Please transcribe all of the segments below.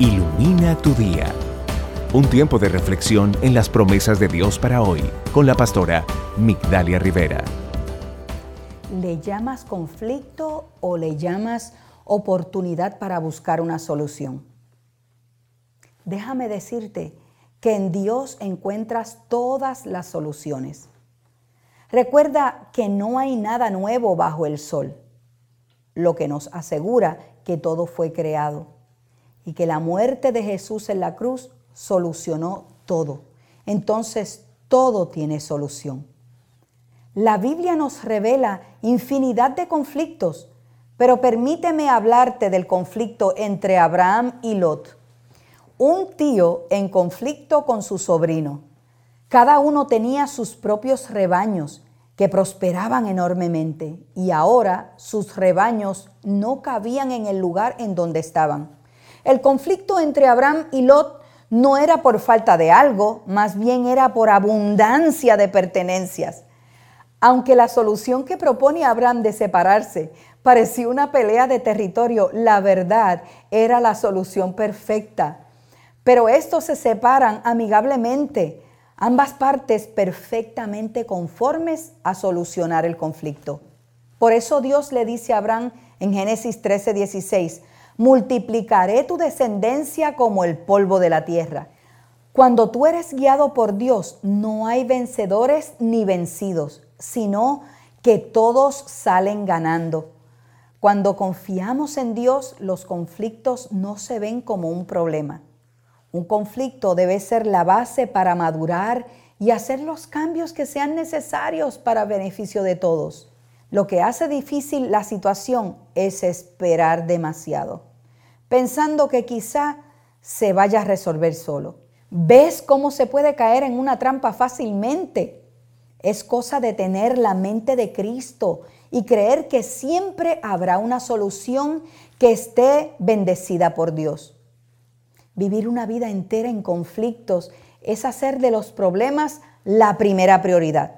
Ilumina tu día. Un tiempo de reflexión en las promesas de Dios para hoy con la pastora Migdalia Rivera. ¿Le llamas conflicto o le llamas oportunidad para buscar una solución? Déjame decirte que en Dios encuentras todas las soluciones. Recuerda que no hay nada nuevo bajo el sol, lo que nos asegura que todo fue creado y que la muerte de Jesús en la cruz solucionó todo. Entonces todo tiene solución. La Biblia nos revela infinidad de conflictos, pero permíteme hablarte del conflicto entre Abraham y Lot. Un tío en conflicto con su sobrino. Cada uno tenía sus propios rebaños que prosperaban enormemente y ahora sus rebaños no cabían en el lugar en donde estaban. El conflicto entre Abraham y Lot no era por falta de algo, más bien era por abundancia de pertenencias. Aunque la solución que propone Abraham de separarse parecía una pelea de territorio, la verdad era la solución perfecta. Pero estos se separan amigablemente, ambas partes perfectamente conformes a solucionar el conflicto. Por eso Dios le dice a Abraham en Génesis 13:16, multiplicaré tu descendencia como el polvo de la tierra. Cuando tú eres guiado por Dios, no hay vencedores ni vencidos, sino que todos salen ganando. Cuando confiamos en Dios, los conflictos no se ven como un problema. Un conflicto debe ser la base para madurar y hacer los cambios que sean necesarios para beneficio de todos. Lo que hace difícil la situación es esperar demasiado pensando que quizá se vaya a resolver solo. ¿Ves cómo se puede caer en una trampa fácilmente? Es cosa de tener la mente de Cristo y creer que siempre habrá una solución que esté bendecida por Dios. Vivir una vida entera en conflictos es hacer de los problemas la primera prioridad.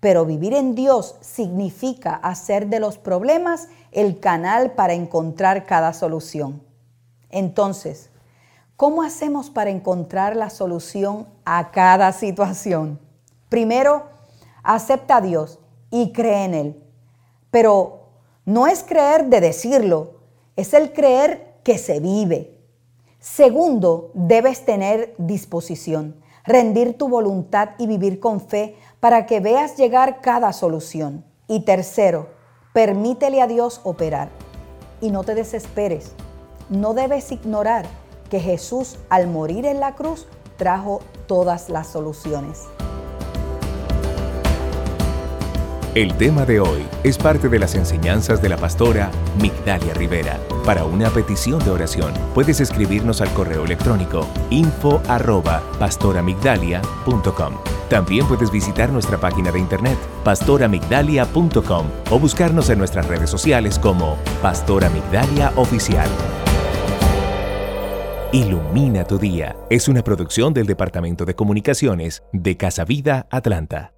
Pero vivir en Dios significa hacer de los problemas el canal para encontrar cada solución. Entonces, ¿cómo hacemos para encontrar la solución a cada situación? Primero, acepta a Dios y cree en Él. Pero no es creer de decirlo, es el creer que se vive. Segundo, debes tener disposición, rendir tu voluntad y vivir con fe para que veas llegar cada solución. Y tercero, permítele a Dios operar y no te desesperes no debes ignorar que Jesús al morir en la cruz trajo todas las soluciones. El tema de hoy es parte de las enseñanzas de la pastora Migdalia Rivera. Para una petición de oración, puedes escribirnos al correo electrónico info arroba pastoramigdalia.com. También puedes visitar nuestra página de internet pastoramigdalia.com o buscarnos en nuestras redes sociales como Pastora Migdalia Oficial. Ilumina tu día es una producción del Departamento de Comunicaciones de Casa Vida Atlanta.